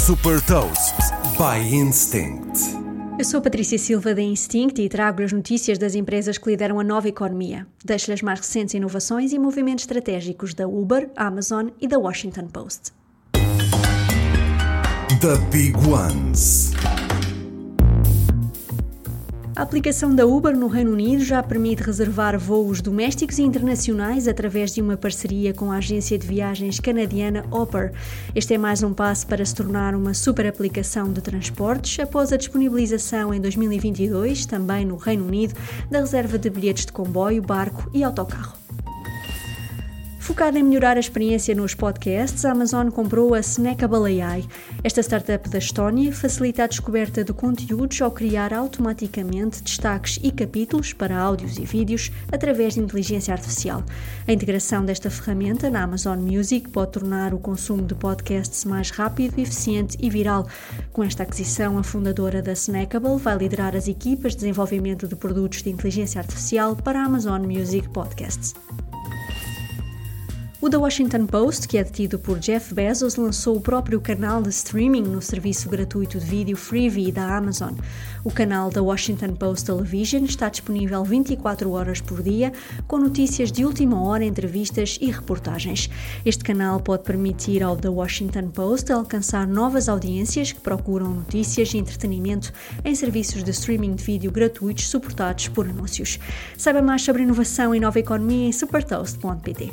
Super Toast by Instinct. Eu sou Patrícia Silva da Instinct e trago as notícias das empresas que lideram a nova economia. Deixo-lhe as mais recentes inovações e movimentos estratégicos da Uber, Amazon e da Washington Post. The Big Ones. A aplicação da Uber no Reino Unido já permite reservar voos domésticos e internacionais através de uma parceria com a agência de viagens canadiana Hopper. Este é mais um passo para se tornar uma super aplicação de transportes após a disponibilização em 2022, também no Reino Unido, da reserva de bilhetes de comboio, barco e autocarro. Focada em melhorar a experiência nos podcasts, a Amazon comprou a Snackable AI. Esta startup da Estónia facilita a descoberta de conteúdos ao criar automaticamente destaques e capítulos para áudios e vídeos através de inteligência artificial. A integração desta ferramenta na Amazon Music pode tornar o consumo de podcasts mais rápido, eficiente e viral. Com esta aquisição, a fundadora da Snackable vai liderar as equipas de desenvolvimento de produtos de inteligência artificial para a Amazon Music Podcasts. O The Washington Post, que é detido por Jeff Bezos, lançou o próprio canal de streaming no serviço gratuito de vídeo Freevee da Amazon. O canal da Washington Post Television está disponível 24 horas por dia, com notícias de última hora, entrevistas e reportagens. Este canal pode permitir ao The Washington Post alcançar novas audiências que procuram notícias e entretenimento em serviços de streaming de vídeo gratuitos suportados por anúncios. Saiba mais sobre inovação e nova economia em supertoast.pt.